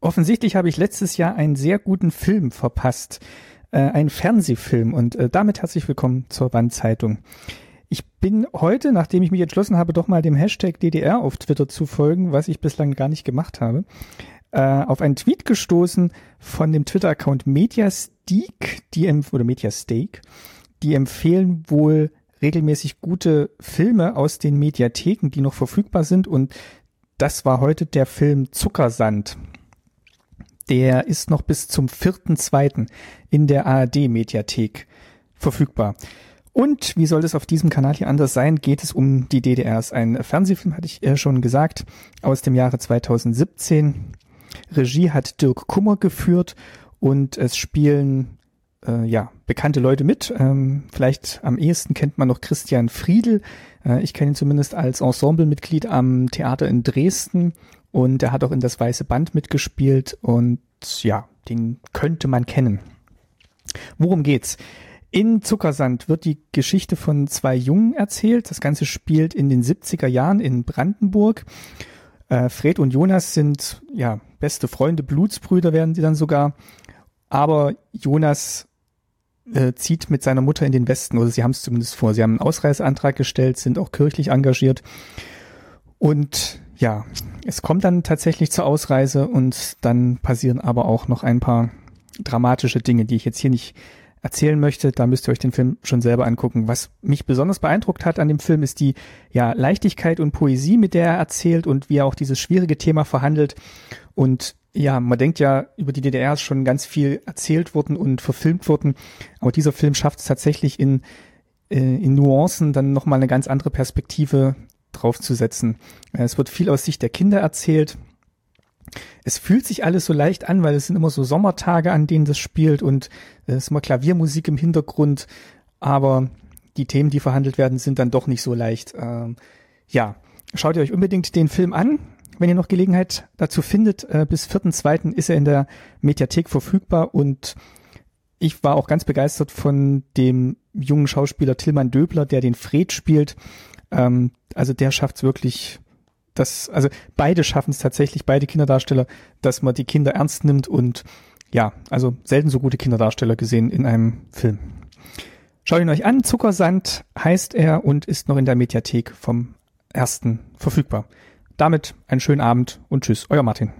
Offensichtlich habe ich letztes Jahr einen sehr guten Film verpasst, äh, einen Fernsehfilm und äh, damit herzlich willkommen zur Wandzeitung. Ich bin heute, nachdem ich mich entschlossen habe, doch mal dem Hashtag DDR auf Twitter zu folgen, was ich bislang gar nicht gemacht habe, äh, auf einen Tweet gestoßen von dem Twitter-Account Mediasteak, die oder Mediasteak, die empfehlen wohl regelmäßig gute Filme aus den Mediatheken, die noch verfügbar sind und das war heute der Film Zuckersand. Der ist noch bis zum 4.2. in der ARD-Mediathek verfügbar. Und wie soll es auf diesem Kanal hier anders sein, geht es um die DDRs. Ein Fernsehfilm, hatte ich äh, schon gesagt, aus dem Jahre 2017. Regie hat Dirk Kummer geführt und es spielen äh, ja bekannte Leute mit. Ähm, vielleicht am ehesten kennt man noch Christian Friedel. Äh, ich kenne ihn zumindest als Ensemblemitglied am Theater in Dresden und er hat auch in das Weiße Band mitgespielt und ja, den könnte man kennen. Worum geht's? In Zuckersand wird die Geschichte von zwei Jungen erzählt. Das Ganze spielt in den 70er Jahren in Brandenburg. Äh, Fred und Jonas sind ja beste Freunde, Blutsbrüder werden sie dann sogar. Aber Jonas äh, zieht mit seiner Mutter in den Westen, oder sie haben es zumindest vor. Sie haben einen Ausreiseantrag gestellt, sind auch kirchlich engagiert. Und ja, es kommt dann tatsächlich zur Ausreise und dann passieren aber auch noch ein paar dramatische Dinge, die ich jetzt hier nicht erzählen möchte. Da müsst ihr euch den Film schon selber angucken. Was mich besonders beeindruckt hat an dem Film ist die ja Leichtigkeit und Poesie, mit der er erzählt und wie er auch dieses schwierige Thema verhandelt. Und ja, man denkt ja, über die DDR ist schon ganz viel erzählt worden und verfilmt worden. Aber dieser Film schafft es tatsächlich in, äh, in Nuancen dann nochmal eine ganz andere Perspektive draufzusetzen. Äh, es wird viel aus Sicht der Kinder erzählt. Es fühlt sich alles so leicht an, weil es sind immer so Sommertage, an denen das spielt und es ist immer Klaviermusik im Hintergrund, aber die Themen, die verhandelt werden, sind dann doch nicht so leicht. Ähm, ja, schaut ihr euch unbedingt den Film an, wenn ihr noch Gelegenheit dazu findet. Äh, bis 4.2. ist er in der Mediathek verfügbar und ich war auch ganz begeistert von dem jungen Schauspieler Tillmann Döbler, der den Fred spielt. Ähm, also der schafft es wirklich, dass, also beide schaffen es tatsächlich, beide Kinderdarsteller, dass man die Kinder ernst nimmt und ja, also selten so gute Kinderdarsteller gesehen in einem Film. Schaut ihn euch an, Zuckersand heißt er und ist noch in der Mediathek vom ersten verfügbar. Damit einen schönen Abend und tschüss, euer Martin.